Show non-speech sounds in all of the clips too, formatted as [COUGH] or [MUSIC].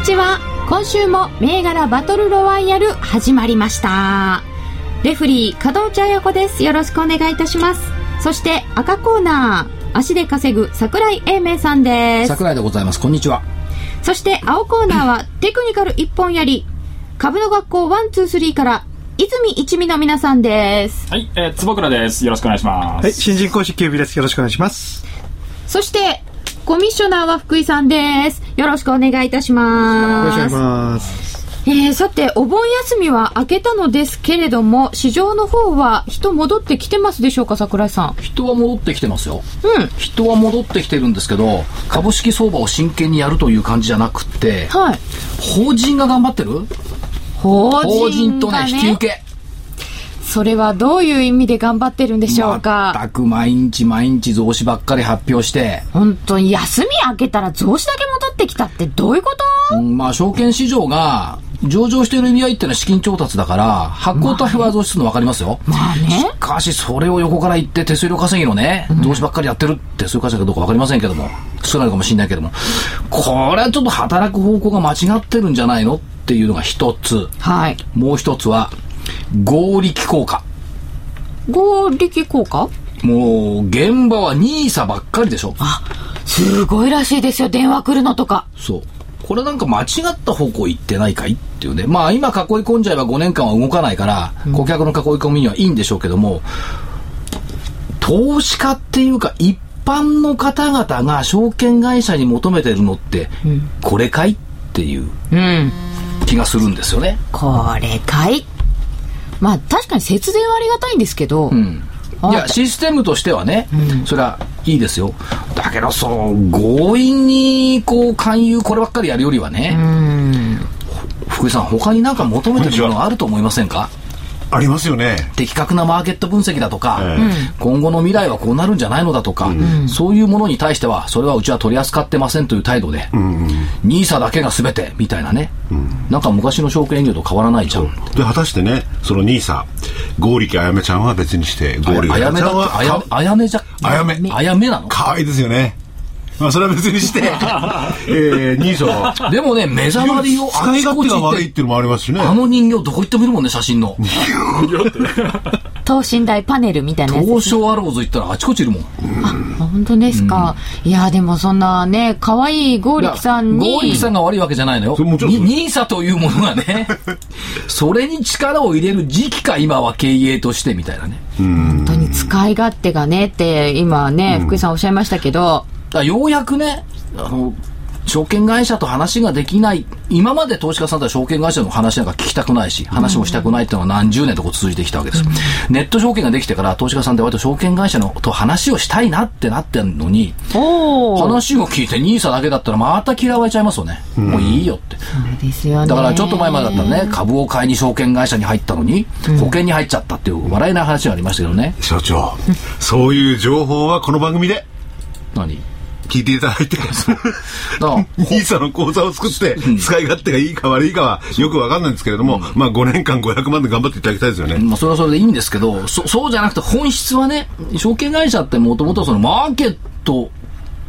にちは今週も銘柄バトルロワイヤル始まりましたレフリー門内彩子ですよろしくお願いいたしますそして赤コーナー足で稼ぐ桜井英明さんです桜井でございますこんにちはそして青コーナーは [CLEARS THROAT] テクニカル一本やり株の学校ワンツースリーから泉一味の皆さんですはい、えー、坪倉です。よろしくお願いします。はい、新人講師警備です。よろしくお願いします。そしてコミッショナーは福井さんです。よろしくお願いいたしよろます。しくお願いします。えー、さてお盆休みは明けたのですけれども市場の方は人戻ってきてますでしょうか桜井さん。人は戻ってきてますよ。うん。人は戻ってきてるんですけど株式相場を真剣にやるという感じじゃなくってはい。法人が頑張ってる？法法人とねが引き受けそれはどういう意味で頑張ってるんでしょうか、全く毎日毎日増資ばっかり発表して、本当に休み明けたら増資だけ戻ってきたってどういうこと？うんまあ証券市場が上場している意味合いっていうのは資金調達だから発行体は増資するの分かりますよ、まあね。しかしそれを横から言って手数料稼ぎのね、増資ばっかりやってるってそういう会社かどうか分かりませんけども。少ないかもしれないけども。これはちょっと働く方向が間違ってるんじゃないの？っていうのが一つ。はい。もう一つは合力効果。合力効果？もう現場は NISA ばっかりでしょ。あすごいらしいですよ電話来るのとか。そう。これなんか間違った方向行ってないかいっていうね。まあ今囲い込んじゃえば5年間は動かないから、顧客の囲い込みにはいいんでしょうけども投資家っていうか一般の方々が証券会社に求めてるのって、これかいっていううん。気がするんですよね。これかいまあ確かに節電はありがたいんですけど、うん。いや、システムとしてはね、それはいいですよ。だけど、そう、強引に、こう、勧誘、こればっかりやるよりはね、福井さん、他になんか求めてるものがあると思いませんか？ありますよね。的確なマーケット分析だとか、え今後の未来はこうなるんじゃないのだとか、そういうものに対しては、それはうちは取り扱ってませんという態度で、ニーサだけが全てみたいなね、なんか昔の証券業と変わらないじゃん。で、果たしてね、その NISA、合力あやめちゃんは別にして、合力あやめだって、あやあやめじゃ、あやめ。あやめなの？可愛いですよね。まあ、それは別にして、[LAUGHS] えー、NISA は、でもね、目障りをあ使い勝手が悪いってていうのもありますしね。あの人形どこ行ってもいるもんね、写真の。等身大パネルみたいなやつ東証アローズ行ったらあちこちいるもん。本当ですか、いやでもそんなね可愛い剛力さんにゴーリキさんが悪いわけじゃないのよ。ニーサというものがね、[LAUGHS] それに力を入れる時期か、今は経営としてみたいなね。本当に使い勝手がねって今ね、福井さんおっしゃいましたけどだようやくね、あの、証券会社と話ができない、今まで投資家さんとは証券会社の話なんか聞きたくないし、話もしたくないっていうのは何十年とこう続いてきたわけです。ネット証券ができてから投資家さんって割と証券会社のと話をしたいなってなってんのに、話を聞いて NISA だけだったらまた嫌われちゃいますよね。もういいよって。だからちょっと前までだったらね、株を買いに証券会社に入ったのに、保険に入っちゃったっていう笑えない話がありましたけどね。所長、そういう情報はこの番組で何？聞いていただいて、[LAUGHS] NISA [LAUGHS] の口座を作って、使い勝手がいいか悪いかはよくわかんないんですけれども、まあ5年間500万で頑張っていただきたいですよね。まあ、それはそれでいいんですけど、そそうじゃなくて本質はね、証券会社ってもともとそのマーケット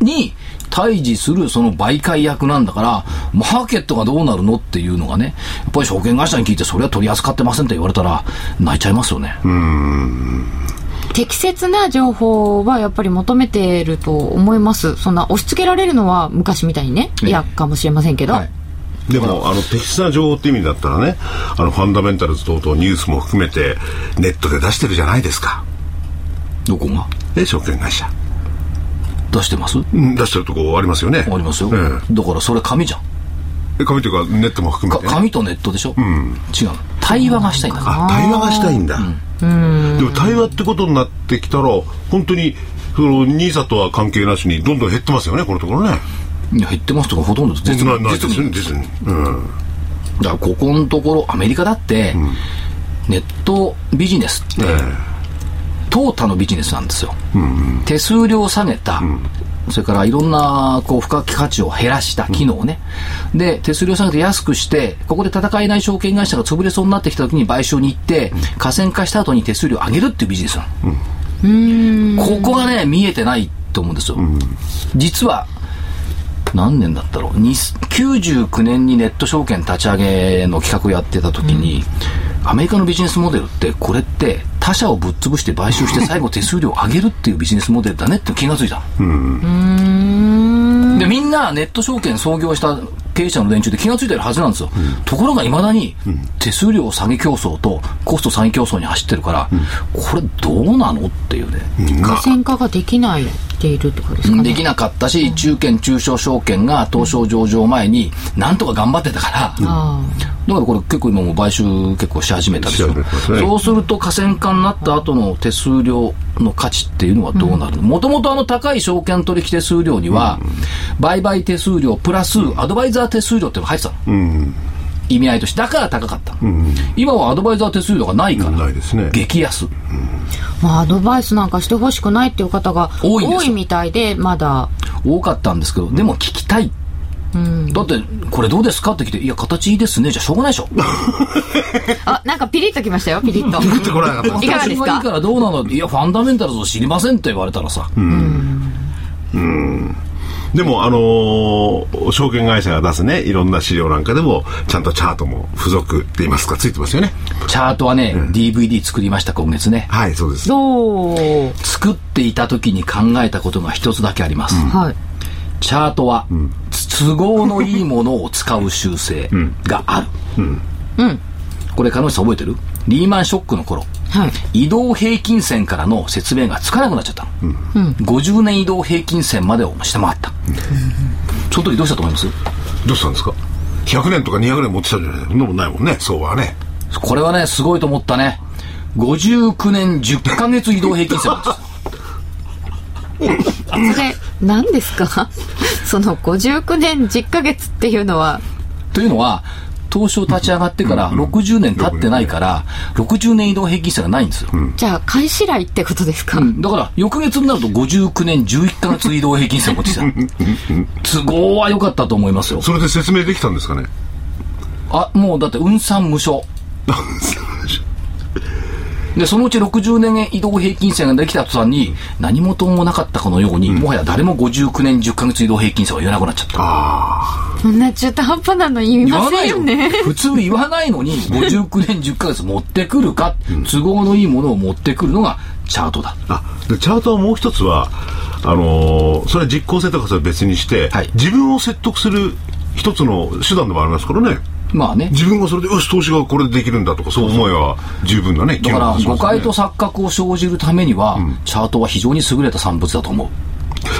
に対峙するその媒介役なんだから、マーケットがどうなるのっていうのがね、やっぱり証券会社に聞いてそれは取り扱ってませんって言われたら泣いちゃいますよね。適切な情報はやっぱり求めてると思いますそんな押し付けられるのは昔みたいにねええ嫌かもしれませんけど、はいでも、あの、適切な情報って意味だったらね、あの、ファンダメンタルズ等々ニュースも含めて、ネットで出してるじゃないですか。どこが？え、証券会社。出してます？うん出してるとこありますよね。ありますよ。えだからそれ紙じゃん。え紙というか、ネットも含めて、ね。か紙とネットでしょ、違う。対話がしたいんだから。あ、対話がしたいんだ。でも対話ってことになってきたら、本当に、その、ニーサとは関係なしに、どんどん減ってますよね、このところね。減ってますとかほとんど絶ないないです実にね実にうんだからここのところアメリカだって、ネットビジネスって、淘汰のビジネスなんですよ、手数料を下げた、それからいろんなこう付加価値を減らした機能をね、で手数料下げて安くしてここで戦えない証券会社が潰れそうになってきた時に買収に行って、河川化した後に手数料を上げるっていうビジネスなの、ここがね見えてないと思うんですよ、実は何年だったろう。に99年にネット証券立ち上げの企画をやってた時に、アメリカのビジネスモデルってこれって他社をぶっ潰して買収して最後手数料を上げるっていうビジネスモデルだねって気がついたの、でみんなネット証券創業した経営者の連中で気がついてるはずなんですよ、ところがいまだに手数料下げ競争とコスト下げ競争に走ってるから、これどうなのっていうね、河川化ができないっているってことですかね。できなかったし、中堅中小証券が東証上場前になんとか頑張ってたから、あだからこれ結構今もう買収結構し始めたでしょ。そうすると河川化になった後の手数料の価値っていうのはどうなるの？もともとあの高い証券取引手数料には、売買手数料プラスアドバイザー手数料っていうのが入ってたの、意味合いとして。だから高かった、今はアドバイザー手数料がないから、ないですね。激安。まあアドバイスなんかしてほしくないっていう方が多いみたいでまだ。多かったんですけどでも聞きたいだってこれどうですかって来ていや形いいですね。じゃあしょうがないでしょ。[LAUGHS] あなんかピリッときましたよピリッと。食ってこなかった。いかがですか？形がいいからどうなの？いやファンダメンタルズを知りませんって言われたらさ、でも、あのー証券会社が出すね、いろんな資料なんかでも、ちゃんとチャートも付属って言いますか、ついてますよね。チャートはね、DVD 作りました今月ね。はい、そうです。作っていた時に考えたことが一つだけあります、はいチャートは、都合のいいものを使う習性がある、うん。これ彼女さん覚えてる？リーマンショックの頃はい。移動平均線からの説明がつかなくなっちゃったの、50年移動平均線までを下回った、その時どうしたと思います？どうしたんですか ?100 年とか200年持ってたんじゃないそんなもんないもんね、相場はね。これはねすごいと思ったね。59年10ヶ月移動平均線なんですそれ何ですか？[LAUGHS] その59年10ヶ月っていうのは。というのは東証立ち上がってから60年経ってないから60年移動平均線がないんですよ、じゃあ開始来ってことですか、だから翌月になると59年11ヶ月移動平均線を持ってきた。[LAUGHS] 都合は良かったと思いますよ。それで説明できたんですかね？あもうだって運算無償 [LAUGHS] でそのうち60年移動平均線ができた途端に何事もなかったかのように、もはや誰も59年10ヶ月移動平均線は言わなくなっちゃった。そんな中途半端なの言いませんよね。普通言わないのに59年10ヶ月持ってくるか、都合のいいものを持ってくるのがチャートだ。あ、で、チャートはもう一つは、あのーそれは実効性とかそれは別にして、はい。自分を説得する一つの手段でもありますからね。まあね自分がそれで、よし、投資がこれでできるんだとか、そう思えば十分なね、だから誤解と錯覚を生じるためには、チャートは非常に優れた産物だと思う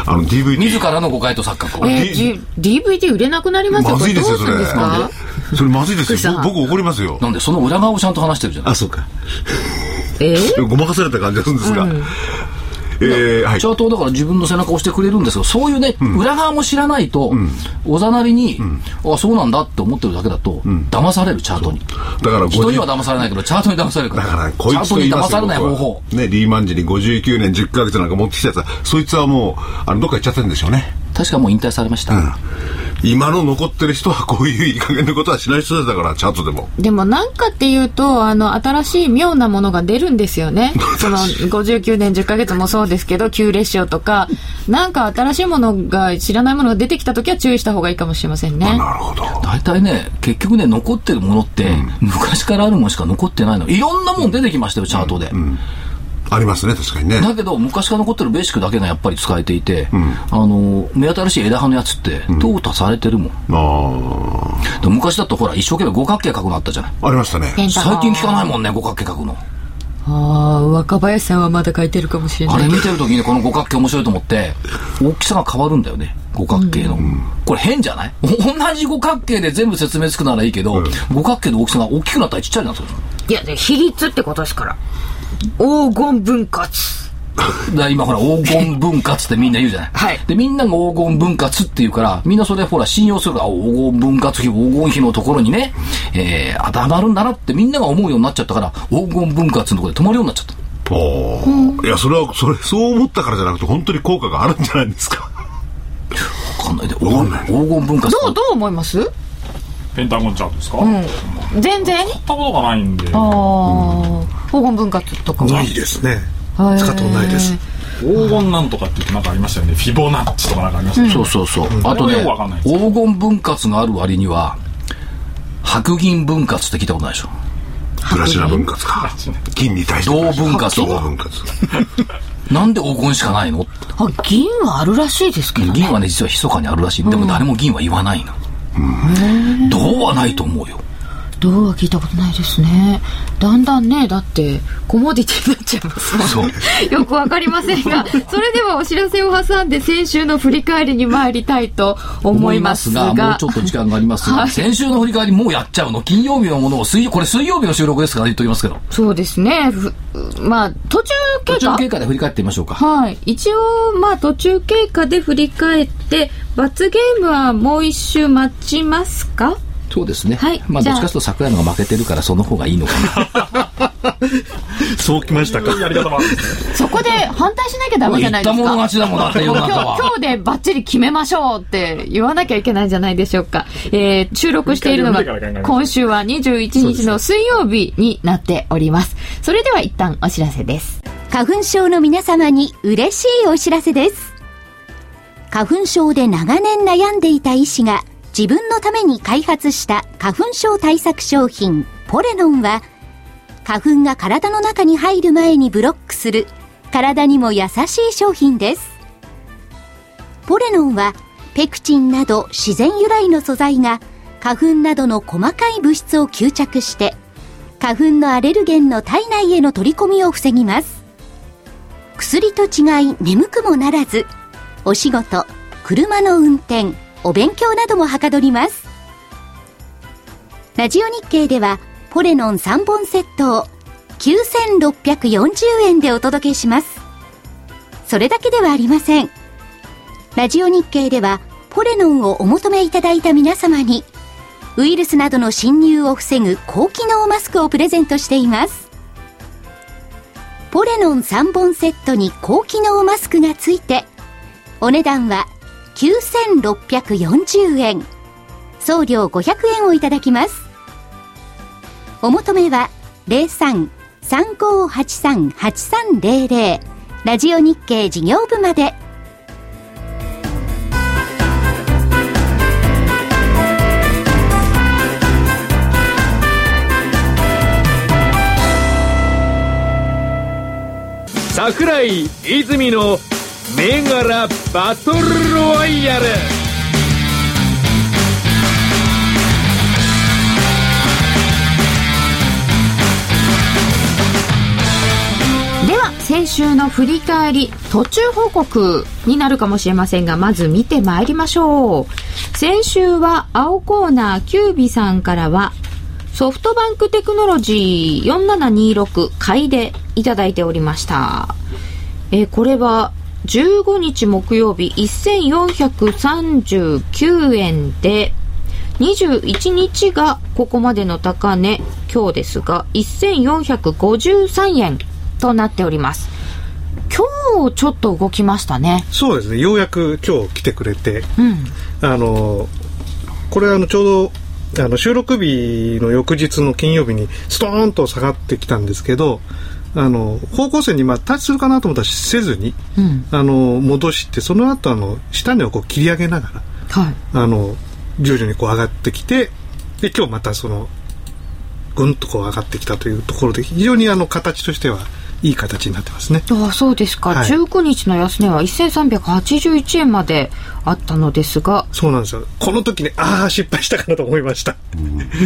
あの、DVD。自らの誤解と錯覚をえー、じ DVD 売れなくなりますよまずいですよ、それ。これどうするんですか？それまずいですよ。僕僕怒りますよ。なんでその裏側をちゃんと話してるじゃないあ、そうか。え？ーごまかされた感じがするんですが。えー、はい。チ。ャートをだから自分の背中を押してくれるんですけどそういうね、裏側も知らないと、おざなりに、あそうなんだって思ってるだけだと、騙されるチャートに。だから人には50騙されないけどチャートに騙されるから。だから、こいチャートにつと言いますよ騙されない方法。ね、リーマン時に59年10ヶ月なんか持ってきたやつは、そいつはもう、あの、どっか行っちゃってるんでしょうね。確かもう引退されました、今の残ってる人はこういういい加減なことはしない人たちだから、チャートでも。でもなんかっていうと、あの、新しい妙なものが出るんですよね。[LAUGHS] その、59年10ヶ月もそうですけど、旧列車とか、なんか新しいものが、知らないものが出てきた時は注意した方がいいかもしれませんね。なるほど。大体ね結局ね残ってるものって、昔からあるものしか残ってないのいろんなもん出てきましたよチャートで、ありますね、確かにね。だけど昔から残ってるベーシックだけがやっぱり使えていて、あの目新しい枝葉のやつって淘汰されてるもん、あで昔だとほら一生懸命五角形書くのあったじゃない？あ、ありましたね。最近聞かないもんね五角形書くの。ああ、若林さんはまだ書いてるかもしれない。あれ見てる時にこの五角形面白いと思って大きさが変わるんだよね五角形の、これ変じゃない？同じ五角形で全部説明つくならいいけど、五角形の大きさが大きくなったりちっちゃいなそれ。いや、で比率ってことですから。黄金分割。だ今ほら黄金分割ってみんな言うじゃない。はいで、みんなが黄金分割って言うから、みんなそれほら信用するから、あ黄金分割費、黄金費のところにね、えー、当てはまるんだなってみんなが思うようになっちゃったから、黄金分割のところで止まるようになっちゃった。おーいや、それは、それ、そう思ったからじゃなくて、本当に効果があるんじゃないですか。わかんないで、黄わかんない黄金分割どうどう思います？ペンタゴンチャートですか、うん。全然？買ったことがないんで。ああ黄金分割とかはないですね。使ったことないです。黄金なんとかって言ってなんかありましたよね。フィボナッチとかなんかありましたよね、そうそうそう。あとね黄金分割がある割には、白銀分割って聞いたことないでしょ。プラチナ分割か。金に対して。銅分割とか。銅分割。[LAUGHS] なんで黄金しかないのあ銀はあるらしいですけどね。銀はね、実は密かにあるらしい。でも誰も銀は言わないの。銅はないと思うよ。銅は聞いたことないですねだんだんねだってコモディティになっちゃいますもんそう。[LAUGHS] よくわかりませんが、それではお知らせを挟んで先週の振り返りに参りたいと思いますが、もうちょっと時間がありますが、はい先週の振り返りもうやっちゃうの金曜日のものを水曜、これ水曜日の収録ですから言っときますけど。そうですね。ふまあ、途中経過？途中経過で振り返ってみましょうか。はい。一応、まあ、途中経過で振り返って、罰ゲームはもう一周待ちますか？そうですね。はいまあ、どっちかというと桜井のが負けてるからその方がいいのかな。そうきましたか [LAUGHS] そこで反対しなきゃダメじゃないですか。言ったもの勝ちだもんだって世の今日。今日でバッチリ決めましょうって言わなきゃいけないんじゃないでしょうか。えー、収録しているのが今週は21日の水曜日になっております。それでは一旦お知らせです。花粉症の皆様に嬉しいお知らせです。花粉症で長年悩んでいた医師が自分のために開発した花粉症対策商品ポレノンは花粉が体の中に入る前にブロックする体にも優しい商品です。ポレノンはペクチンなど自然由来の素材が花粉などの細かい物質を吸着して花粉のアレルゲンの体内への取り込みを防ぎます。薬と違い眠くもならず、お仕事、車の運転、お勉強などもはかどります。ラジオ日経では、ポレノン3本セットを9640円でお届けします。それだけではありません。ラジオ日経では、ポレノンをお求めいただいた皆様に、ウイルスなどの侵入を防ぐ高機能マスクをプレゼントしています。ポレノン3本セットに高機能マスクがついて、お値段は9640円。送料500円をいただきます。お求めは03-3583-8300ラジオ日経事業部まで。桜井泉の銘柄バトルロワイヤル。では先週の振り返り途中報告になるかもしれませんがまず見てまいりましょう。先週は青コーナーキュービさんからはソフトバンクテクノロジー4726買いでいただいておりました。えーこれは15日木曜日1439円で21日がここまでの高値今日ですが1453円となっております。今日ちょっと動きましたね。そうですね。ようやく今日来てくれてうん。あのこれあのちょうどあの収録日の翌日の金曜日にストーンと下がってきたんですけどあの方向線にまあタッチするかなと思ったらせずにうんあの戻してその後あの下値をこう切り上げながらはいあの徐々にこう上がってきてで今日またそのぐんとこう上がってきたというところで非常にあの形としてはいい形になってますね。ああそうですか、はい19日の安値は1381円まであったのですがそうなんですよ。この時にああ失敗したかなと思いました。[LAUGHS]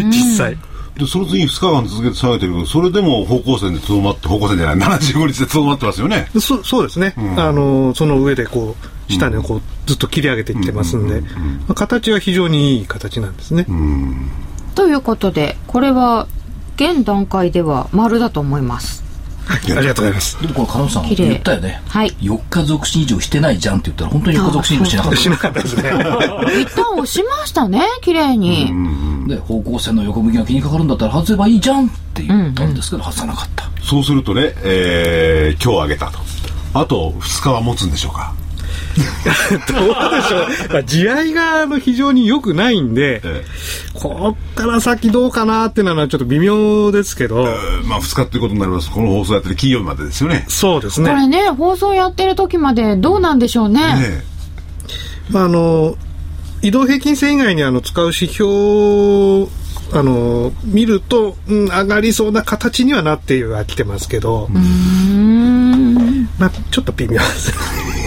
実際。で、その次2日間続けて下げてるけど、それでも方向線でとどまって、方向線じゃない、75日でとどまってますよね。そそうですね、あのその上でこう下値をこうずっと切り上げていってますんで、まあ形は非常にいい形なんですね。ということでこれは現段階では丸だと思いますありがとうございます。でもこれ、金本さん綺麗。言ったよね。はい。4日続進以上してないじゃんって言ったら、本当に4日続進以上してなかった。しなかったですね。[LAUGHS] 一旦押しましたね綺麗に、で、方向線の横向きが気にかかるんだったら外せばいいじゃんって言ったんですけど、外さなかった。そうするとね、えー今日あげたと。あと2日は持つんでしょうか [LAUGHS] どうでしょう、まあ、地合いがあの非常に良くないんで、えこっから先どうかなっていうのはちょっと微妙ですけど、えーまあ2日っていうことになります。この放送やってる金曜日までですよね。そうですね。これね放送やってる時までどうなんでしょうね。ねまあ、あの移動平均線以外にあの使う指標をあの見ると、うん、上がりそうな形にはなってはきてますけど、まあ、ちょっと微妙です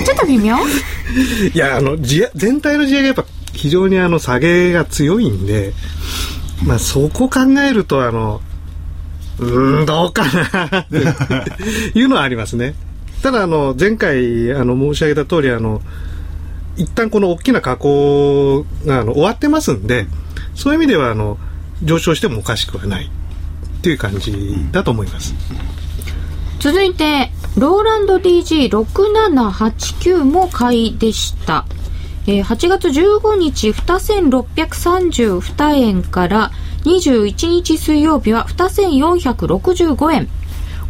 ちょっと微妙？[LAUGHS] いやあの全体の地合いがやっぱ非常にあの下げが強いんで、まあ、そこ考えるとあのうんどうかなっていうのはありますね。ただあの前回あの申し上げた通りあの一旦この大きな加工があの終わってますんでそういう意味ではあの上昇してもおかしくはないっていう感じだと思います、続いてローランド DG6789 も買いでした、えー8月15日2632円から21日水曜日は2465円。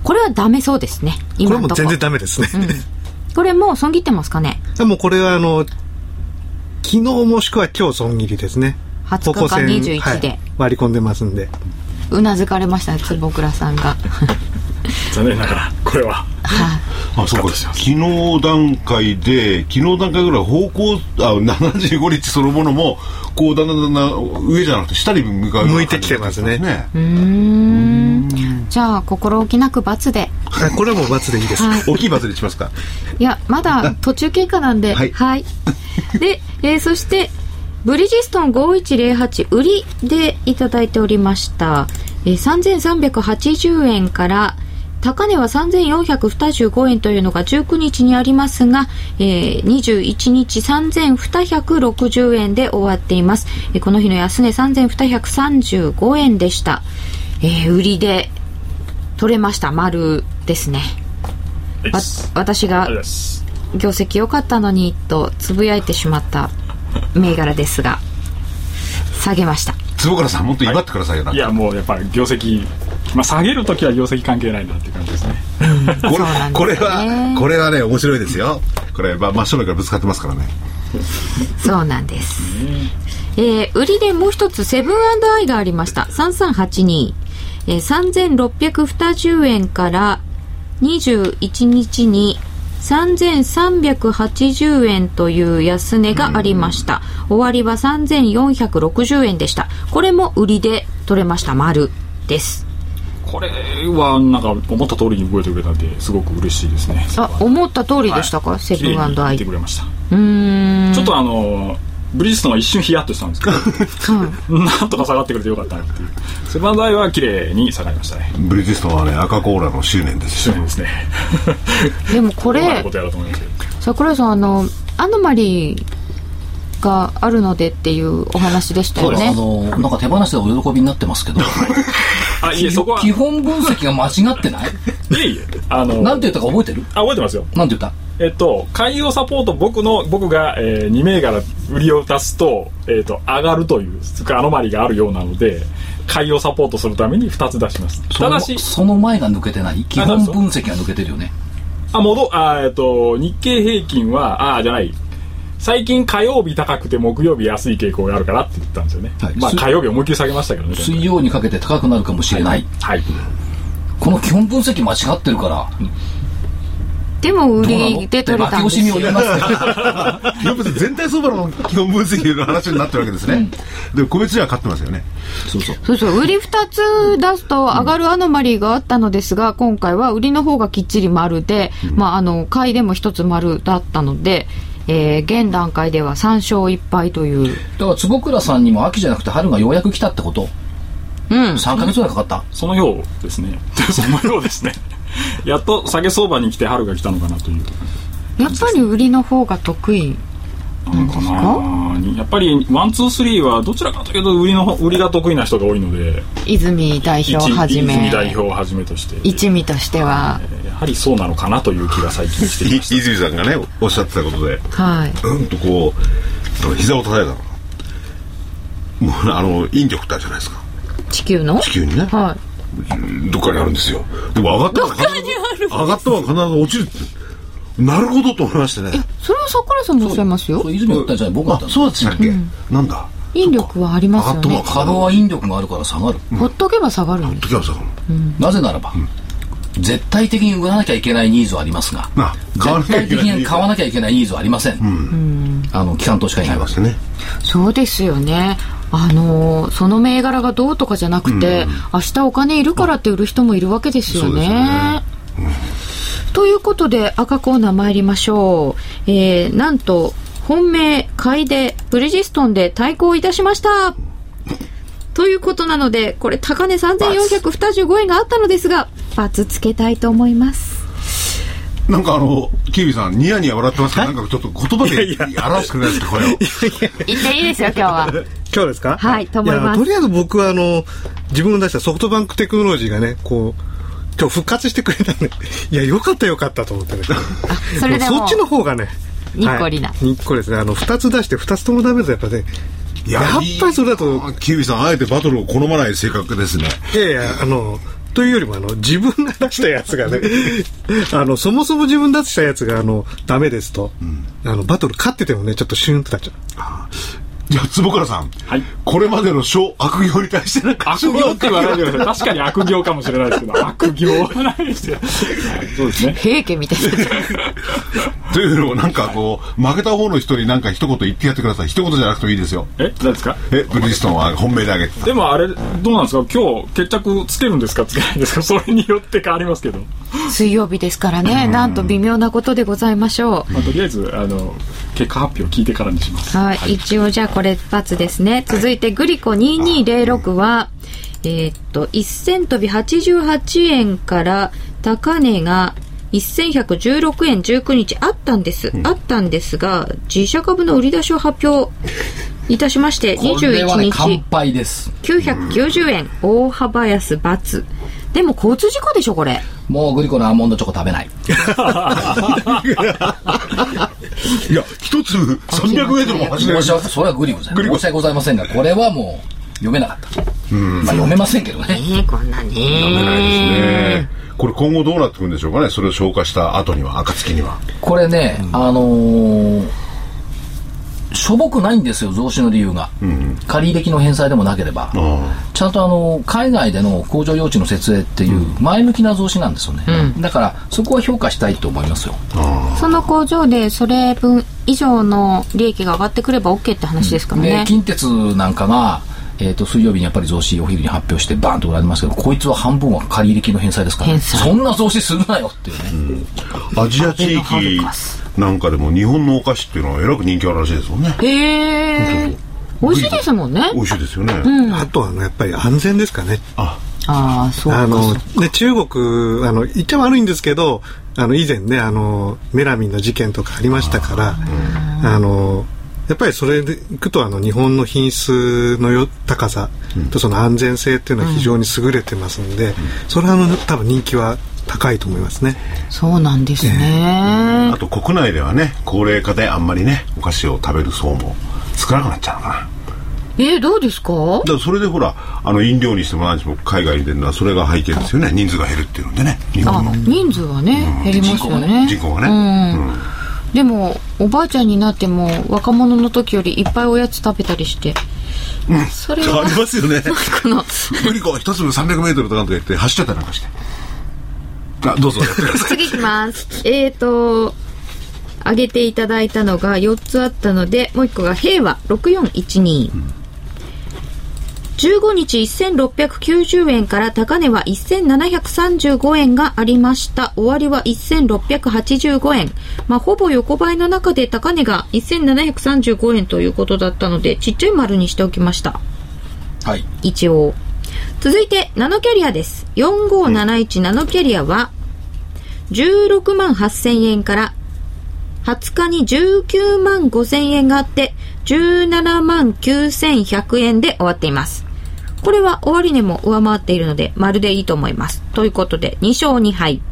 これはダメそうですね今こ。はもう全然ダメですね、これもう損切ってますかね？もうこれはあの昨日もしくは今日損切りですね。20日か方向線21で。はい割り込んでますんで。うなずかれましたね坪倉さんが残念ながらこれは。あそうか。昨日段階で昨日段階ぐらい方向あ75日そのものもこうだんだんだんだん上じゃなくて下に向かう向いてきてますね。ね。うーん。じゃあ心置きなく罰で。はい。これはもう×でいいです、はい。大きいバズにしますか？いや、まだ途中経過なんで、ははい。い。で、えーそして、ブリヂストン5108売りでいただいておりました。えー3380円から、高値は3425円というのが19日にありますが、えー21日3260円で終わっています。えーこの日の安値3235円でした。えー売りで取れました。丸ですね。わ私が業績良かったのにとつぶやいてしまった銘柄ですが下げました坪倉さんもっと威張ってくださいよ、なんかいやもうやっぱり業績まあ下げるときは業績関係ないなっていう感じですね。これね。これはこれはね面白いですよ。これ、ま、真正面からぶつかってますからね。そうなんです、えー売りでもう一つセブンアイがありました。3382、えー、3620円から21日に3380円という安値がありました。終わりは3460円でした。これも売りで取れました。丸ですこれはなんか思った通りに動いてくれたんですごく嬉しいですね。あ思った通りでしたか、セブンアイてくれました。うーん。ちょっとあのブリヂストンは一瞬ヒヤッとしたんですけど [LAUGHS] なんとか下がってくれてよかったなっていう。セブンアイは綺麗に下がりましたね。ブリヂストンはね赤コーラの執念ですよ。執念ですね。でもこれ [LAUGHS] 桜井さんあのアノマリーがあるのでっていうお話でしたよね。の、なんか手放しでお喜びになってますけど、[LAUGHS] あいえそこは。基本分析が間違ってない？[LAUGHS] いえいえあのなんて言ったか覚えてる？あ覚えてますよ。なんて言った？えっと、海洋サポート、僕の、僕が、えー、2銘柄売りを出すと、えっと、上がるという、アノマリがあるようなので、海洋サポートするために2つ出します。そのただし、その前が抜けてない？基本分析が抜けてるよね。あ、戻、あ、えっと、日経平均は、あ、じゃない。最近火曜日高くて木曜日安い傾向があるからって言ったんですよね。はい。まあす火曜日思いっきり下げましたけどね。水曜にかけて高くなるかもしれない。はい。この基本分析間違ってるから、でも売りで取れたん負け惜しみをですよ言いますけど全体相場の基本分析の話になってるわけですね、でも個別には勝ってますよね。そうそう。そうそう。売り2つ出すと上がるアノマリーがあったのですが、今回は売りの方がきっちり丸で、まああの買いでも1つ丸だったので、えー現段階では3勝1敗という。だから坪倉さんにも秋じゃなくて春がようやく来たってこと？うん。3ヶ月ぐらいかかった。そのようですね。[LAUGHS] そのようですね。[LAUGHS] やっと下げ相場に来て春が来たのかなという。やっぱり売りの方が得意。かなやっぱりワンツースリーはどちらかというと売りの方売りが得意な人が多いので。泉代表をはじめ。泉代表をはじめとして。一味としては。やはりそうなのかなという気が最近してきました。泉さんがねおっしゃってたことで。はい。うんとこう膝を叩いたの。もうあの引力ってあるじゃないですか。地球の？地球にね。はい。どっかにあるんですよ。でも上がったら必ず上がったら必ず落ちるって。なるほどと思いましてね。それは桜井さんもおっしゃいますよ。そう泉打ったんじゃない僕だったあんですそうでしたっけ、なんだ？引力はありますよね。上がった株は引力があるから下がる、ほっとけば下がるんです時はさなぜならば、絶対的に売らなきゃいけないニーズはありますがな買わな絶対的きゃいけないに買わなきゃいけないニーズはありません、あの機関投資家以外はます。ねそうですよね。あのーその銘柄がどうとかじゃなくて、明日お金いるからって売る人もいるわけですよね。ということで赤コーナー参りましょう。えー、なんと本命買いでブリヂストンで対抗いたしました。ということなのでこれ高値3425円があったのですがバツつけたいと思います。なんかあのキービさんニヤニヤ笑ってますけどなんかちょっと言葉で表してくれないですかこれを。言っていいですよ今日は。今日ですか？はいと思います。やとりあえず僕はあの自分が出したソフトバンクテクノロジーがねこう今日復活してくれたんでいやよかったよかったと思ってね。それでもそっちの方がねにっこりな。はいにっこりですね。あの2つ出して2つともダメだとやっぱねいやっぱりそれだと。キービさんあえてバトルを好まない性格ですね。いやいやあのというよりもあの自分が出したやつがね [LAUGHS] あのそもそも自分出したやつがあのダメですと、あのバトル勝っててもねちょっとシュンと立っちゃうじゃあ坪倉さん、はい。これまでの小悪行に対してなんか悪行って言わないでください。確かに悪行かもしれないですけど。[LAUGHS] 悪行はないですよ、はいそうですね。平家みたいな。[LAUGHS] というのをなんかこう負けた方の人になんか一言言ってやってください。一言じゃなくてもいいですよ。え何ですか？えブリヂストンは本命であげてた。でもあれどうなんですか？今日決着つけるんですか？つけないんですか？それによって変わりますけど、水曜日ですからね、なんと微妙なことでございましょう。まあ、とりあえずあの結果発表聞いてからにします。はい、一応じゃあこれ×ですね。続いてグリコ2206は、えーっと、1000飛び88円から高値が1116円19日あったんです。あったんですが、自社株の売り出しを発表いたしまして、これはね21乾日杯です990円、大幅安×。でも交通事故でしょ、これ。もうグリコのアーモンドチョコ食べない。いや一つ300メートルも走れない申し訳それはグリコ。じゃない申し訳ございませんがこれはもう読めなかった、まあ読めませんけどね。えー、こんなね。ね。これ今後どうなってくるんでしょうかね。それを消化した後には暁には。これね、あのーしょぼくないんですよ増資の理由が、借入の返済でもなければ、ちゃんとあの海外での工場用地の設営っていう前向きな増資なんですよね、だからそこは評価したいと思いますよ。その工場でそれ分以上の利益が上がってくれば OK って話ですからでね。近鉄なんかが、えー、と水曜日にやっぱり増資お昼に発表してバーンと売られますけどこいつは半分は借入の返済ですから、ね、返済。そんな増資するなよっていうね、アジア地域なんかでも日本のお菓子っていうのはえらく人気あるらしいですもんね。へえ。美味しいですもんね。美味しいですよね、あとはねやっぱり安全ですかね。あ。ああ、そうか。あの、ね、中国、あの、言っちゃ悪いんですけど、あの、以前ね、あの、メラミンの事件とかありましたから、あの、やっぱりそれでいくと、あの、日本の品質のよ高さとその安全性っていうのは非常に優れてますんで、それはあの、多分人気は高いと思いますね。そうなんですね。あと国内ではね高齢化であんまりねお菓子を食べる層も少なくなっちゃうのかな。えー、どうですか？だからそれでほらあの飲料にしても何にしても海外に出るのはそれが背景ですよね。人数が減るっていうのでね日あ本の、人数はね、減りますよね。人口がね、うん。でも、おばあちゃんになっても、若者の時よりいっぱいおやつ食べたりして。それはあり、ますよね。この、グリコ一粒300メートルとかなんとか言って走っちゃったりなんかしてあどうぞ [LAUGHS] 次いきます。えーと、上げていただいたのが4つあったので、もう1個が平和6412。15日1690円から高値は1735円がありました。終わりは1685円。まあ、ほぼ横ばいの中で高値が1735円ということだったので、ちっちゃい丸にしておきました。はい一応。続いて、ナノキャリアです。4571ナノキャリアは、16万8000円から20日に19万5000円があって、17万9100円で終わっています。これは終値も上回っているので、まるでいいと思います。ということで、2勝2敗。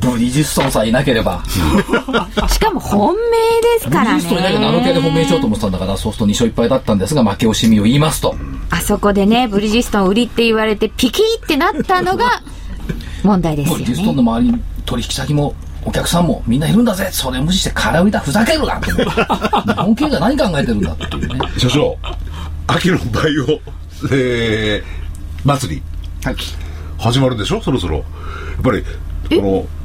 ブリヂストンさえいなければ。[LAUGHS] しかも本命ですブリからヂストンいなきゃナノ系で本命しようと思ってたんだから、そうすると2勝1敗だったんですが、負け惜しみを言いますと。あそこでね、ブリヂストン売りって言われて、ピキーってなったのが、問題ですよブリヂストンね。の周りに取引先も、お客さんもみんないるんだぜ。それ無視して空売りだふざけるなって。日本経済何考えてるんだっていうね。所長秋のバイオ、えー、祭り。はい。始まるでしょそろそろ。やっぱりこのうん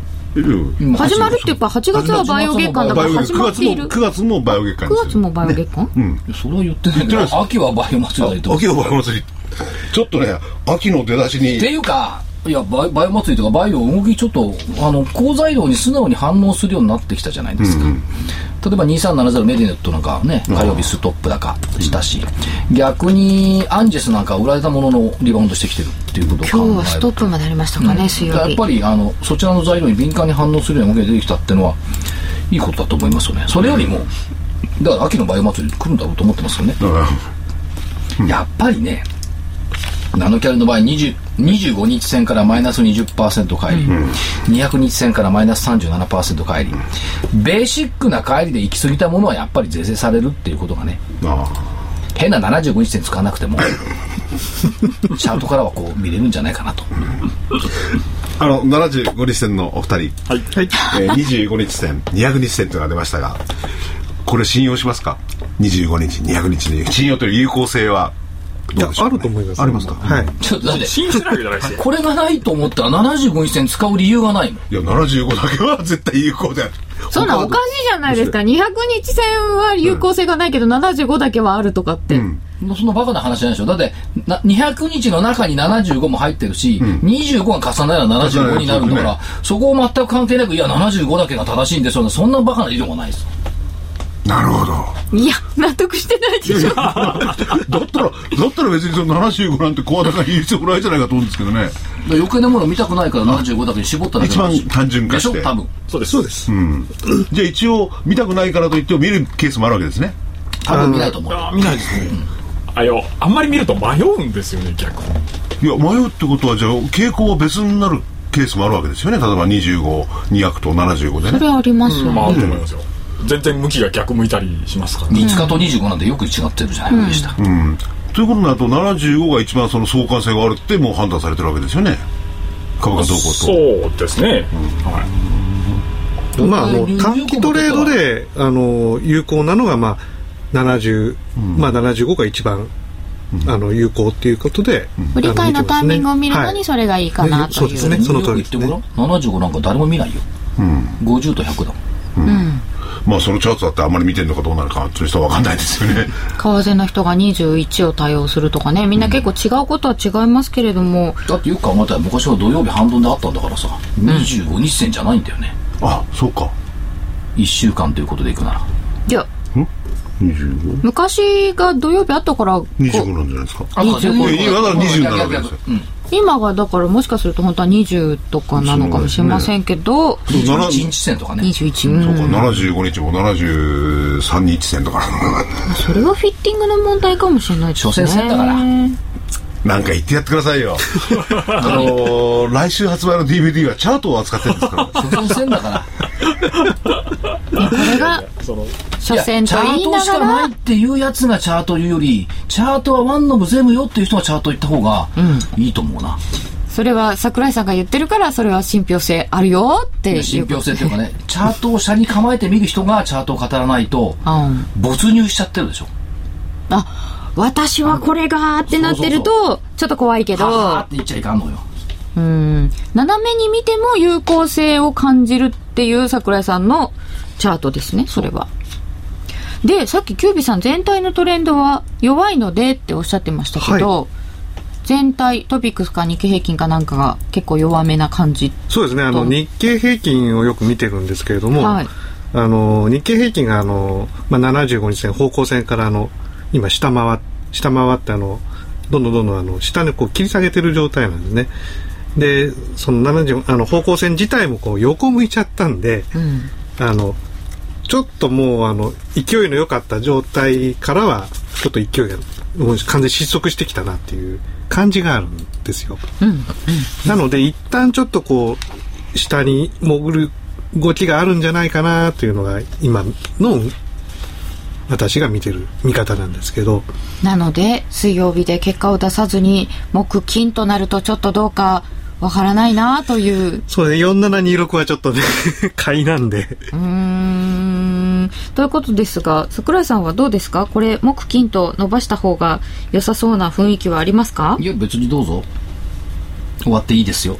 始まるっていうか、8月はバイオ月間だから始バイオ9月もまっている。9月もバイオ月間9月もバイオ月間、それは言ってないんだ秋はバイオ祭りだと。っ秋のバイオ祭り。ちょっとね秋の出だしに。ていうかいやバイバイオ祭りとかバイオ動きちょっとあの好材料に素直に反応するようになってきたじゃないですか、例えば2370メディネットなんかね火曜日ストップ高したし逆にアンジェスなんかは売られたもののリバウンドしてきてるっていうことを考える今日はストップまでありましたかね、水曜日。やっぱりあのそちらの材料に敏感に反応するような動きが出てきたっていうのはいいことだと思いますよね。それよりもだから秋のバイオ祭り来るんだろうと思ってますよね、やっぱりねナノキャリの場合20 25日線からマイナス20%帰り、200日線からマイナス37%帰り。ベーシックな帰りで行き過ぎたものはやっぱり是正されるっていうことがね。あ変な75日線使わなくても [LAUGHS] チャートからはこう見れるんじゃないかなと。あの75日線のお二人、はい。えー、25日線200日線というのが出ましたがこれ信用しますか？25日200日で信用という有効性は？いどやあると思います。ありますか？はい。ちょっとだって。信じてるわけじゃない。ですよ。これがないと思ったら75日線使う理由がないもんいや75だけは絶対有効である。そんなおかしいじゃないですか。200日線は有効性がないけど、75だけはあるとかって。そんなバカな話ないでしょ。だってな200日の中に75も入ってるし、25が重なれば75になるんだから、そこを全く関係なくいや75だけが正しいんですよ。そんなバカな理論はないですなるほど。いや、納得してないでしょ。だったらだったら別にその75なんて声高に言う必要ないじゃないかと思うんですけどね余計なものを見たくないから75だけに絞っただけ一番単純化して。でしょ？多分。そうです。そうです、じゃあ一応見たくないからといっても見るケースもあるわけですね。多分見ないと思う。よあ見ないですね。あよ、あんまり見ると迷うんですよね、逆に。いや迷うってことはじゃあ傾向は別になるケースもあるわけですよね。例えば25200と75でね。それありますよ。まあ、あると思いますよ。全然向きが逆向いたりしますからね。5日と25なんてよく違ってるじゃないでした、ということになると75が一番その相関性があるってもう判断されてるわけですよね。株価動向と。そうですね。はい。まああの短期トレードであの有効なのがまあ70、まあ75が一番あの有効っていうことで、振り替えのタイミングを見るのはいにそれがいいかなという。そうですね。その通りですね。よく言ってごらん75なんか誰も見ないよ、50と100だもんまあそのチャートだってあんまり見てるのかどうなのかそういう人は分かんないですよね。[LAUGHS] 為替の人が21を対応するとかね、みんな結構違うことは違いますけれども、だってよく考えたら昔は土曜日半ドンであったんだからさ25日線じゃないんだよね、あそうか。1週間ということでいくなら。いや、2525昔が土曜日あったから、こう。なんじゃないですか。あ25いやだから27なわけですよ。うん今がだからもしかすると本当は20とかなのかもしれませんけど、21日線とかね。21、うん。そうか75日も73日線とかそれはフィッティングの問題かもしれないですね。所詮線だからなんか言ってやってくださいよ。あのー来週発売の DVD はチャートを扱ってるんですから。所詮線だから。これが、その、所いやチャ詮と言いートしかながらないっ、ていうやつがチャート言うよりチャートはワンノブゼムよっていう人がチャート言った方がいいと思うな、それは桜井さんが言ってるから、それは信憑性あるよっていう。信憑性というかねチャートを下に構えて見る人がチャートを語らないとうん。没入しちゃってるでしょ。あ、私はこれがってなってると、ちょっと怖いけはーどっ、て言っちゃいかんのよ。うん。斜めに見ても有効性を感じるっていう桜井さんのチャートですね、それは。で、さっきキュービさん全体のトレンドは弱いのでっておっしゃってましたけど、全体、トピックスか日経平均かなんかが結構弱めな感じ。そうですね。あのと。日経平均をよく見てるんですけれども、はい。あの日経平均があの、まあ、75日線方向線からあの今下回っ下回ってあのどんどんどんどんあの下にこう切り下げてる状態なんですねでその70あの方向線自体もこう横向いちゃったんで、うん。あのちょっともうあの勢いの良かった状態からはちょっと勢いがもう完全に失速してきたなっていう感じがあるんですよ。なので一旦ちょっとこう下に潜る動きがあるんじゃないかなというのが今の私が見てる見方なんですけどなので水曜日で結果を出さずに木金となるとちょっとどうかわからないなという。そうね4726はちょっとね [LAUGHS] 買いなんで。うーん。ということですが桜井さんはどうですか？これ木金と伸ばした方が良さそうな雰囲気はありますか？いや別にどうぞ。終わっていいですよ。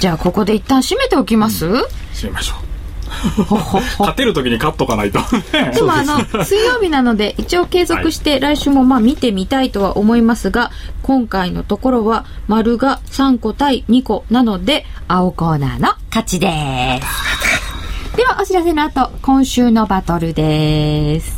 じゃあここで一旦締めておきます、閉めましょう [LAUGHS] 勝てる時に勝っとかないと [LAUGHS] でもあの水曜日なので一応継続して来週もまあ見てみたいとは思いますが今回のところは丸が3個対2個なので青コーナーの勝ちです。ではお知らせの後今週のバトルです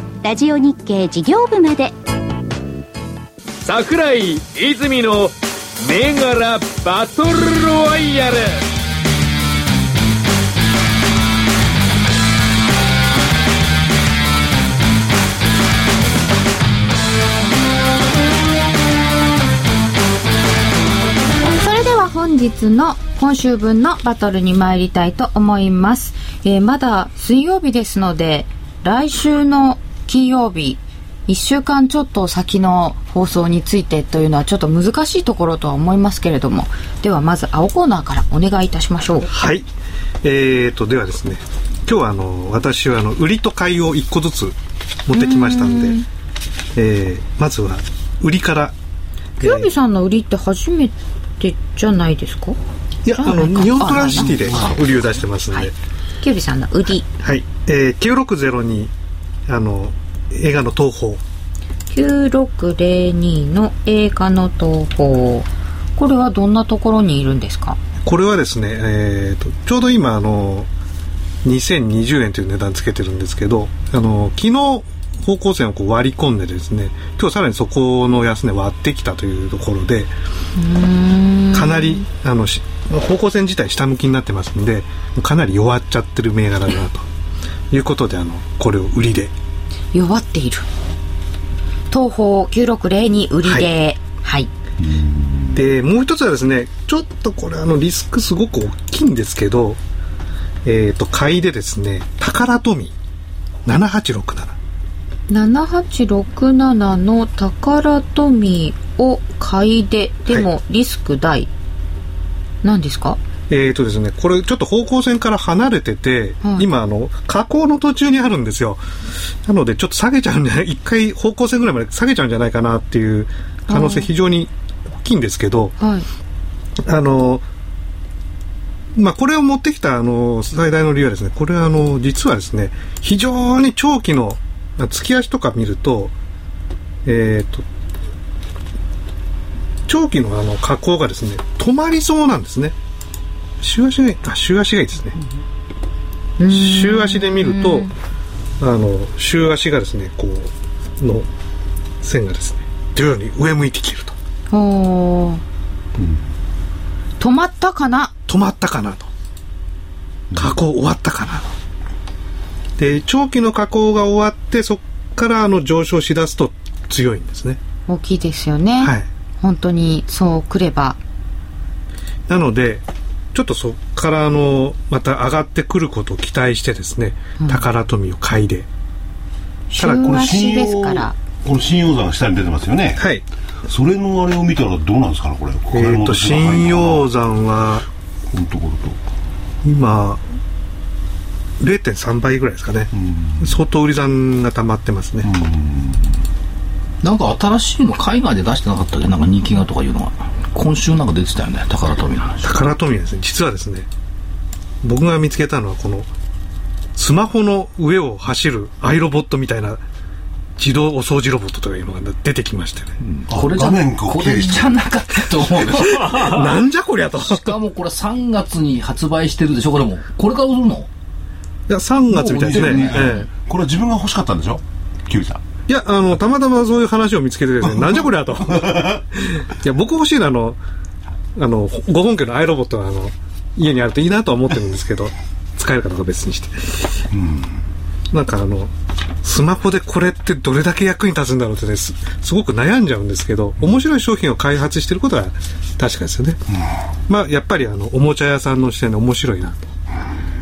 ラジオ日経事業部まで。桜井泉の銘柄バトルロワイヤル。それでは本日の今週分のバトルに参りたいと思います、えーまだ水曜日ですので来週の金曜日1週間ちょっと先の放送についてというのはちょっと難しいところとは思いますけれどもではまず青コーナーからお願いいたしましょう。はい。えーとではですね今日はあの私はあの売りと買いを1個ずつ持ってきましたんでえーまずは売りからキュービさんの売りって初めてじゃないですか？いやあのじゃないか。日本トランシティであ売りを出してますんで。はい。キュービさんの売り。はい、えー、9602あの映画の東宝9602の映画の東宝これはどんなところにいるんですか？これはですね、えー、とちょうど今あの2020円という値段つけてるんですけどあの昨日方向線をこう割り込んでですね今日さらにそこの安値割ってきたというところでかなりあのし方向線自体下向きになってますんでかなり弱っちゃってる銘柄だなということであのこれを売りで。弱っている。東宝9602売りで。はい、でもう一つはですねちょっとこれあのリスクすごく大きいんですけどえっ、と買いでですね宝富。7867 7867の宝富を買いで。でもリスク大、何ですか？えーとですね、これちょっと方向線から離れてて、はい。今あの下降の途中にあるんですよ。なのでちょっと下げちゃうんじゃない [LAUGHS] 一回方向線ぐらいまで下げちゃうんじゃないかなっていう可能性非常に大きいんですけどはい。あのまあこれを持ってきたあの最大の理由はですねこれはあの実はですね非常に長期の月足とか見るとえっ、と長期のあの下降がですね止まりそうなんですね週足があ週足がいいですね。週足で見るとあの週足がですねこうの線がですね徐々に上向いてきてると。おー。止まったかな？止まったかなと。加工終わったかなと。で長期の加工が終わってそこからあの上昇しだすと強いんですね。大きいですよね、はい。本当にそうくれば。なのでちょっとそこからあのまた上がってくることを期待してですね、宝富を買いで。週ただこの足ですから。この新陽山が下に出てますよね。はい。それのあれを見たらどうなんですかね、これ。えっ、と新陽山はこのところと。今0.3倍ぐらいですかね、相当売り算が溜まってますね、なんか新しいの海外で出してなかったっけ？なんか人気がとかいうのが。今週なんか出てたよね、宝富の話。宝富ですね。実はですね僕が見つけたのはこのスマホの上を走るアイロボットみたいな自動お掃除ロボットとかいうのが出てきましてね、これじゃ画面これじゃなかったと思う。よ。[LAUGHS] なんじゃこりゃと。いしかもこれ3月に発売してるでしょ、これも。これから売るの？や3月みたいですね。ね。ええ。これは自分が欲しかったんでしょ？キュウリさん。いや、あの、たまたまそういう話を見つけてですね、[LAUGHS] なんじゃこりゃと。[LAUGHS] いや、僕欲しいのは、あの、あの、ご本家のアイロボットが、あの、家にあるといいなとは思ってるんですけど、[LAUGHS] 使えるかどうか別にして。なんかあの、スマホでこれってどれだけ役に立つんだろうってね、すすごく悩んじゃうんですけど、面白い商品を開発してることは確かですよね。まあ、やっぱりあの、おもちゃ屋さんの視点で面白いなと。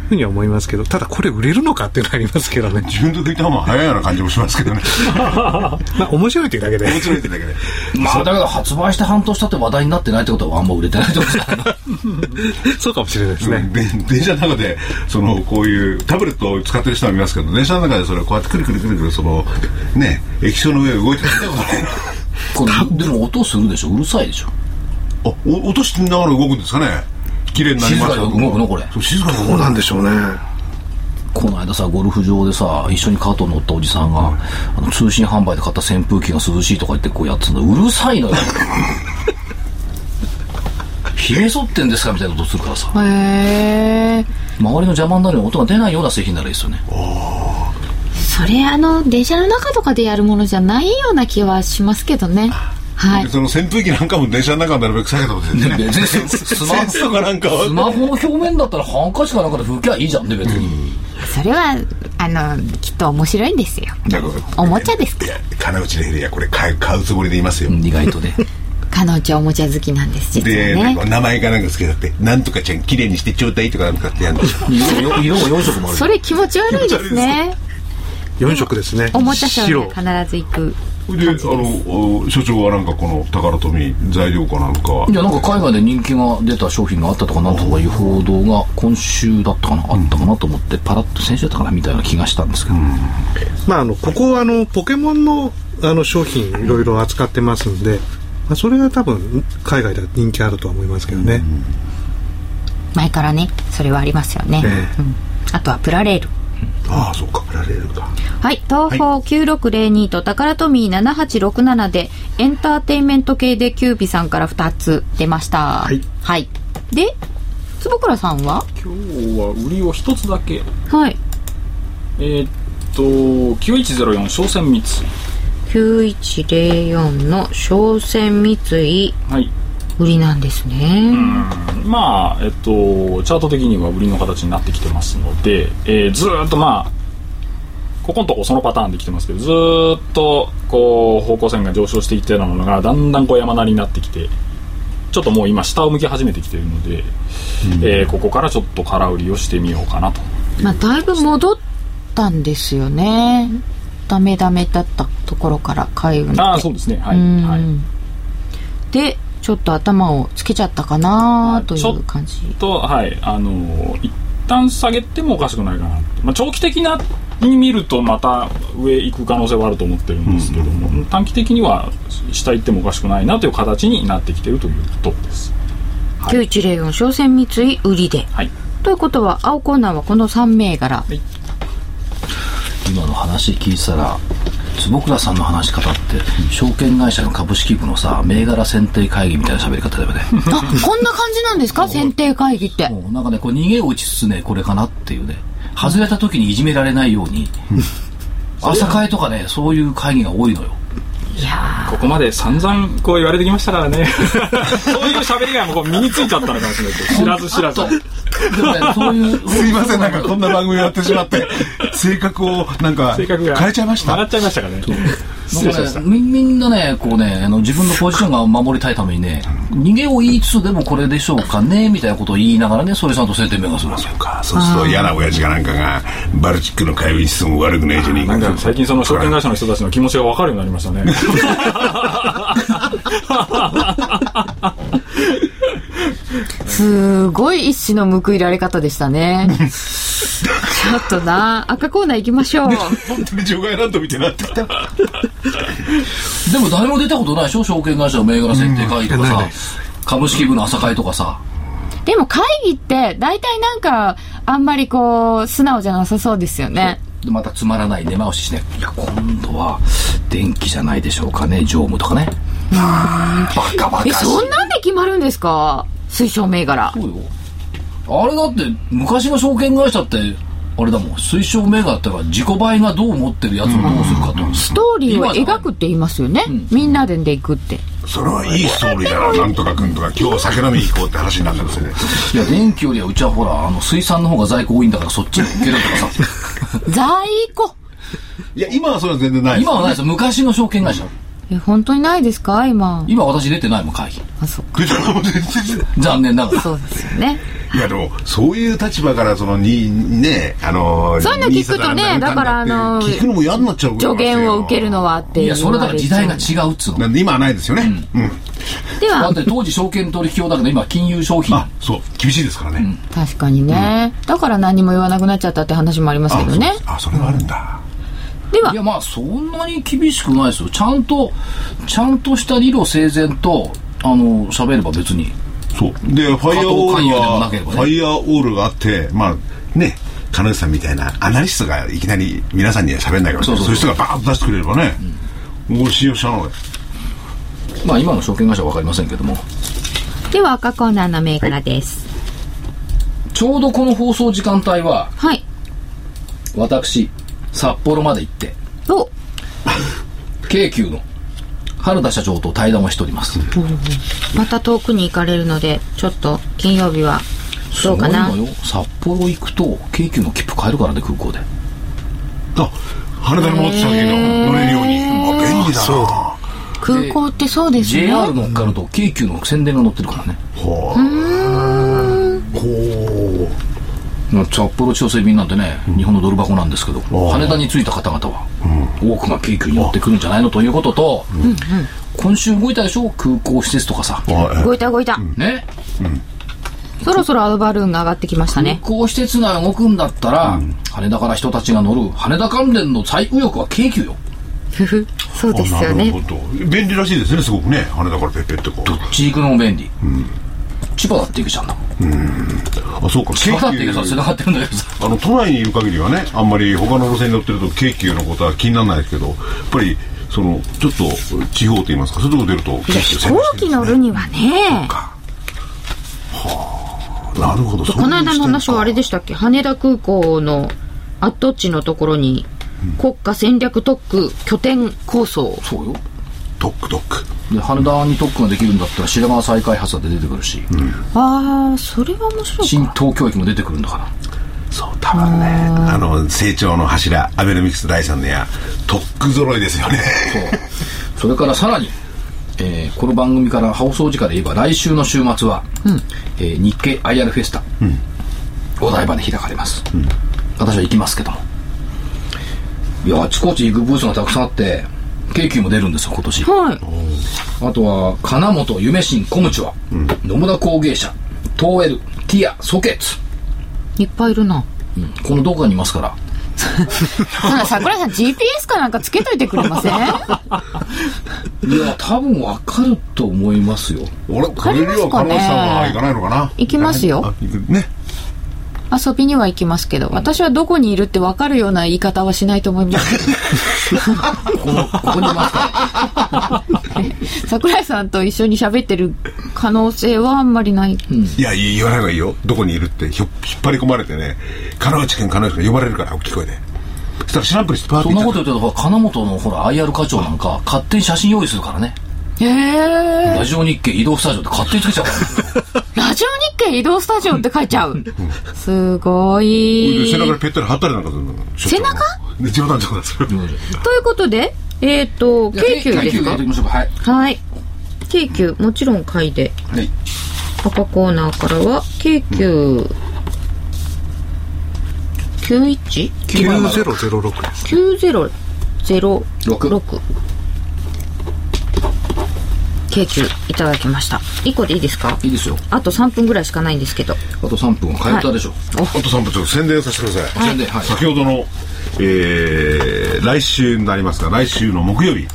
ふうには思いますけど、ただこれ売れるのかっていうのはありますけどね。自分で拭いた方が早いような感じもしますけどね。まあ、面白いっていうだけで。面白いってだけで。[LAUGHS] まあだけど発売して半年経って話題になってないってことはあんま売れてないってことだよ [LAUGHS] そうかもしれないですね。で電車の中でそのこういうタブレットを使ってる人は見ますけど電車の中でそれこうやってくるくるくるくるそのね液晶の上動いてる [LAUGHS] これでも音するでしょ？うるさいでしょ？あお落としながら動くんですかね綺麗になりました。静かに動くのこれ。そう静かに動そうくなんでしょうね。この間さゴルフ場でさ一緒にカート乗ったおじさんが、あの通信販売で買った扇風機が涼しいとか言ってこうやってたんだうるさいのよ。[LAUGHS] ひげ剃ってんですかみたいなことするからさ。へえ周りの邪魔になるような音が出ないような製品ならいいですよね。それあの電車の中とかでやるものじゃないような気はしますけどねはい。その扇風機なんかも電車の中になるべく下げたことですね別に [LAUGHS] スマセンスとかなんかは。スマホの表面だったらハンカチかなんかで拭きゃいいじゃんね別に、それはあのきっと面白いんですよ。おもちゃですから金内レイヤこれ買う買うつもりでいますよ、意外とね彼女はおもちゃ好 [LAUGHS] きなんです実で、はねなんか名前かなんかつけたって「なんとかちゃん綺麗にしてちょうだい」とかなんかってやるんですよ色色も4色もあるそれ気持ち悪いですね。4色ですね。おもちゃショー必ず行くであのお所長はなんかこの宝富材料かなんかは。いやなんか海外で人気が出た商品があったとかなんとかいう報道が今週だったかな、あったかなと思ってパラッと先週だったかなみたいな気がしたんですけど、まあ、あの、ここはあの、ポケモンのあの商品いろいろ扱ってますんで、まあ、それが多分海外では人気あるとは思いますけどね。前からねそれはありますよね、ええ。うん。あとはプラレールああそうかプラレールか。はい東宝9602と宝トミー7867でエンターテインメント系でキュービさんから2つ出ました。はい、はい、で坪倉さんは？今日は売りを一つだけ。はい。えーっと9104商船三井。9104の商船三井。はい売りなんですね、まあえっとチャート的には売りの形になってきてますので、えーずーっとまあここのとこそのパターンで来てますけどずーっとこう方向線が上昇していったようなものがだんだんこう山なりになってきてちょっともう今下を向き始めてきているので、えーここからちょっと空売りをしてみようかなと。まあだいぶ戻ったんですよね。ダメダメだったところから買い売りああそうですね。はい、うん。はい。でちょっと頭をつけちゃったかなといちょっう感じ。とはいあのー一旦下げてもおかしくないかなと、まあ、長期的なに見るとまた上行く可能性はあると思ってるんですけども、短期的には下行ってもおかしくないなという形になってきてるということです。はい。9104商船三井売りで。はい。ということは青コーナーはこの3銘柄。今の話聞いてたら坪倉さんの話し方って証券会社の株式部のさ銘柄選定会議みたいな喋り方だよね。[LAUGHS] あ、こんな感じなんですか？選定会議って。なんかねこう逃げを打ちつつねこれかなっていうね。外れた時にいじめられないように朝会とかねそういう会議が多いのよここまで散々こう言われてきましたからね。[LAUGHS] そういう喋りがもう身についちゃったのかもしれないです知らず知らず。でもねそういうすいませんなんかこんな番組やってしまって性格をなんか性格が変えちゃいました。笑っちゃいましたからね。失礼しましたなんかね、みみんなね、こうね、あの自分のポジションが守りたいためにね、逃げを言いつつでもこれでしょうかね、みたいなことを言いながらね、それさんと晴天目がするんですよ。かそうすると嫌な親父がなんかがバルチックの会話室も悪くないじゃねえかなんか最近その証券会社の人たちの気持ちが分かるようになりましたね [LAUGHS] すごい一種の報いられ方でしたね。ちょっとな、赤コーナー行きましょう。本当に除外ランドみたいになってきたでも誰も出たことないでしょ、証券会社の銘柄選定会議とかさ、株式部の朝会とかさ。でも会議って大体なんかあんまりこう素直じゃなさそうですよね。でまたつまらない根回ししね。いや、今度は電気じゃないでしょうかね、常務とかね。バカバカしえ、い。そんなんで決まるんですか？推奨銘柄。そうよ。あれだって、昔の証券会社って、あれだもん、推奨銘柄ってのは自己倍がどう思ってるやつをどうするかと。ストーリーを描くって言いますよね。みんなでで行くって。それはいいストーリーだななんとか君とか今日酒飲みに行こうって話になったんですよねいや、電気よりはうちはほら、あの、水産の方が在庫多いんだからそっちに受けるとかさ。[LAUGHS] 在庫いや今はそれは全然ないです今はないですよ、昔の証券会社。え、本当にないですか？今。今私出てないもん、会議。あ、そっか。残念ながら。そうですよね。いやでもそういう立場からそのにねあのそういうの聞くとねだからあの聞くのも嫌になっちゃう助言を受けるのはっていう。いや、それだから時代が違うっつうの。なんで今はないですよねうん、ではだっ、て当時証券取引法だけど今金融商品。あそう厳しいですからね、確かにね、だから何も言わなくなっちゃったって話もありますけどね。あそうあそれがあるんだ、ではいや、まあ、そんなに厳しくないですよ。ちゃんと、ちゃんとした理路整然と、あの、喋れば別に。そうでファイアーオールは、ねファイアーオールがあってまあね金内さんみたいなアナリストがいきなり皆さんには喋んないからそうそうそういう人がバーッと出してくれればね、もう信用しちゃうのでまあ、今の証券会社はわかりませんけども。では赤コーナーの銘柄です。ちょうどこの放送時間帯は、はい。私、札幌まで行って、お、京急の。原田社長と対談をしております。また遠くに行かれるので、ちょっと金曜日はどうかな。すごいのよ。札幌行くと、京急の切符買えるからね、空港で。あ羽田に戻ってきた時の乗れるように。あ便利だな。空港ってそうですね。JR 乗っかると、京急の宣伝が載ってるからね。ほう。ほまあ札幌千歳便なんてね、日本のドル箱なんですけど、羽田に着いた方々は、多くが京急に乗ってくるんじゃないのということと、今週動いたでしょ？空港施設とかさ。動いた動いた。ね？そろそろアドバルーンが上がってきました空ね。港施設が動くんだったら、羽田から人たちが乗る羽田関連の最右翼は京急よ。そうですよね。あなるほど。便利らしいですねすごくね。羽田からペッペッとこう。地域のも便利。千葉だって行くじゃんだもん。あそうか千葉だって行くさ、繋がってるんだけどさ。あの都内にいる限りはねあんまり他の路線に乗ってると京急のことは気にならないですけどやっぱりそのちょっと地方といいますか？そういうとこ出ると京急飛行機乗るにはね。なるほどこの間の話はあれでししたっけ？羽田空港の跡地のところに国家戦略特区拠点構想。そうよ。トックトック。で、羽田に特区ができるんだったら白川再開発だって出てくるし、ああ、それは面白い新か。東京駅も出てくるんだから。そう多分ねあの成長の柱アベノミクス第三の矢トック揃いですよね。そう。それからさらに、えーこの番組から放送時間で言えば来週の週末は、えー日経 IR フェスタ、お台場で開かれます、私は行きますけども。いやあちこち行くブースがたくさんあって京急も出るんですよ今年。はい。あとは金本夢新コムチュア、野村工芸社東エルティアソケッツ、いっぱいいるな。うん。このどこかにいますから。[LAUGHS] ほな、桜井さん GPS かなんかつけといてくれません？[LAUGHS] いや多分わかると思いますよ。俺これには金内さんは行かないのかな？行きますよ。あ行く。ね遊びには行きますけど、私はどこにいるって分かるような言い方はしないと思います。[LAUGHS] ここのここにいますか？[LAUGHS] 桜井さんと一緒に喋ってる可能性はあんまりない。いや言わない方がいいよどこにいるってひょ引っ張り込まれてね金内君金内君呼ばれるから大きい声でそしたら知らんぷりしてパーってそんなこと言ってると金本のほら IR 課長なんか勝手に写真用意するからね。ラジオ日経移動スタジオって勝手につけちゃう。ラジオ日経移動スタジオって書いちゃう。すごでい。背中にぺったり貼ったりなんかするの？背中？で冗談冗談それということで、えっ、と、京急ですか？やっていきましょうか。はい。はい。京急、もちろん買いで。はい。赤コーナーからは、京急、91? 9006です9006。京急いただきました。1個でいいですか？いいですよ。あと3分ぐらいしかないんですけど。あと3分は通ったでしょ、あと3分ちょっと宣伝させてください、宣伝はい。先ほどの、えー来週になりますが来週の木曜日、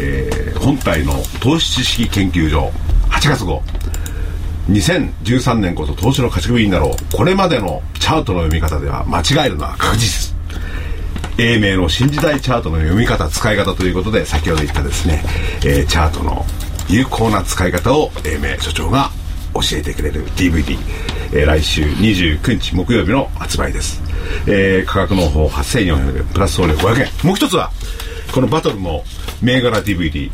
えー本体の投資知識研究所8月号。2013年こそ投資の勝ち組になろう。これまでのチャートの読み方では間違えるのは確実。英明の新時代チャートの読み方使い方ということで先ほど言ったですね、えーチャートの有効な使い方を英明所長が教えてくれる DVD、えー来週29日木曜日の発売です、えー価格の方8400円プラス送料500円。もう一つはこのバトルの銘柄 DVD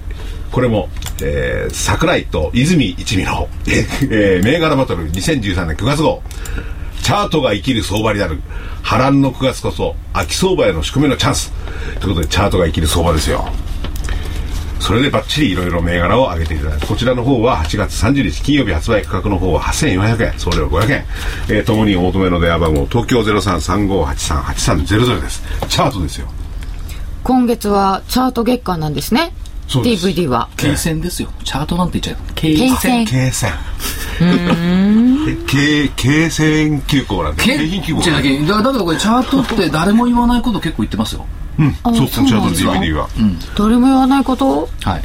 これも、えー桜井と泉一味の、[LAUGHS] えー銘柄バトル2013年9月号。チャートが生きる相場になる。波乱の9月こそ秋相場への仕組みのチャンス。ということでチャートが生きる相場ですよ。それでバッチリいろいろ銘柄を上げていただいてこちらの方は8月30日金曜日発売価格の方は8400円送料500円、えー、ともにお求めの電話番号東京0335838300です。チャートですよ。今月はチャート月間なんですね。DVD は。経線ですよ。チャートなんて言っちゃう。経経線経線経経線急行なんでけ景品急行違う違うだだけどこれチャートって誰も言わないこと結構言ってますようん。そうですね。チャートの DVD は誰も言わないこと？はい。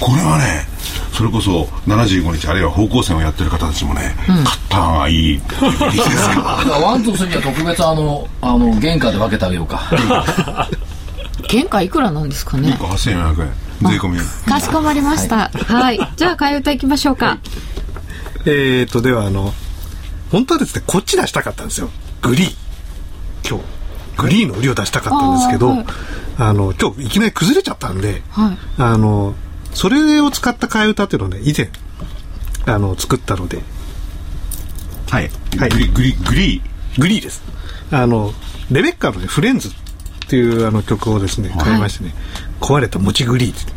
これはねそれこそ75日あるいは方向線をやってる方たちもね、カッターがいい。[LAUGHS] DVD ですからワンツースリーは特別あのあの原価で分けてあげようか。[LAUGHS] 原価いくらなんですかね？1個8400円。税込み。かしこまりました。はい。じゃあ、替え歌いきましょうか。えーとではあの本当はですねこっち出したかったんですよ。グリー今日グリーの売りを出したかったんですけどはい。の今日いきなり崩れちゃったんで、はい。あのそれを使った替え歌っていうのをね以前あの作ったので。はい、はい。グリグリグリグリーです。あのレベッカの、ね「フレンズ」っていうあの曲をですね変えましてね、壊れた餅グリーですはい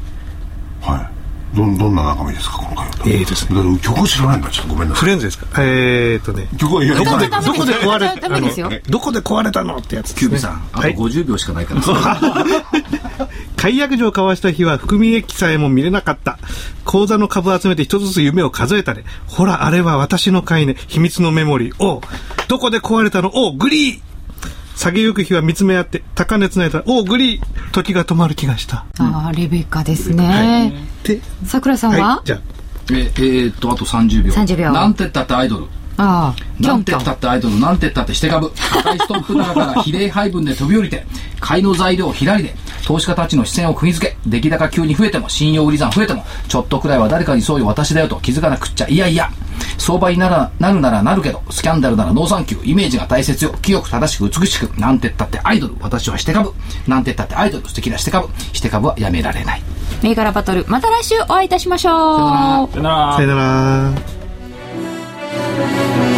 どんどんな中身ですか今回は。ええですね。曲知らないんだちょっとごめんなさい。フレンズですか？えーとね。曲はいやどこでどこで壊れダメですよあのどこで壊れたのってやつですね。キュービさんあとはい。50秒しかないから、[LAUGHS] 解約状を交わした日は含み益さえも見れなかった。口座の株を集めて一つずつ夢を数えたね。ほら、あれは私の買いね。秘密のメモリー。おう。どこで壊れたの？おうグリー下げゆく日は見つめ合って、高値つないだ。おうグリー時が止まる気がした。ああ、レベッカですね。で、桜さんは、はい、じゃあ、ええーっとあと30秒30秒なんてったってアイドルなんてったってアイドルなんてったってして株赤いストップ高から比例配分で飛び降りて買いの材料左で投資家たちの視線を釘付け出来高急に増えても信用売り算増えてもちょっとくらいは誰かにそうよ私だよと気づかなくっちゃいやいや。相場にならなるならなるけどスキャンダルならノーサンキュー。イメージが大切よ。清く正しく美しく。なんてったってアイドル私はして株なんてったってアイドル素敵なして株して株はやめられない。銘柄バトル、また来週お会いいたしましょう。さよなら。さよなら。Música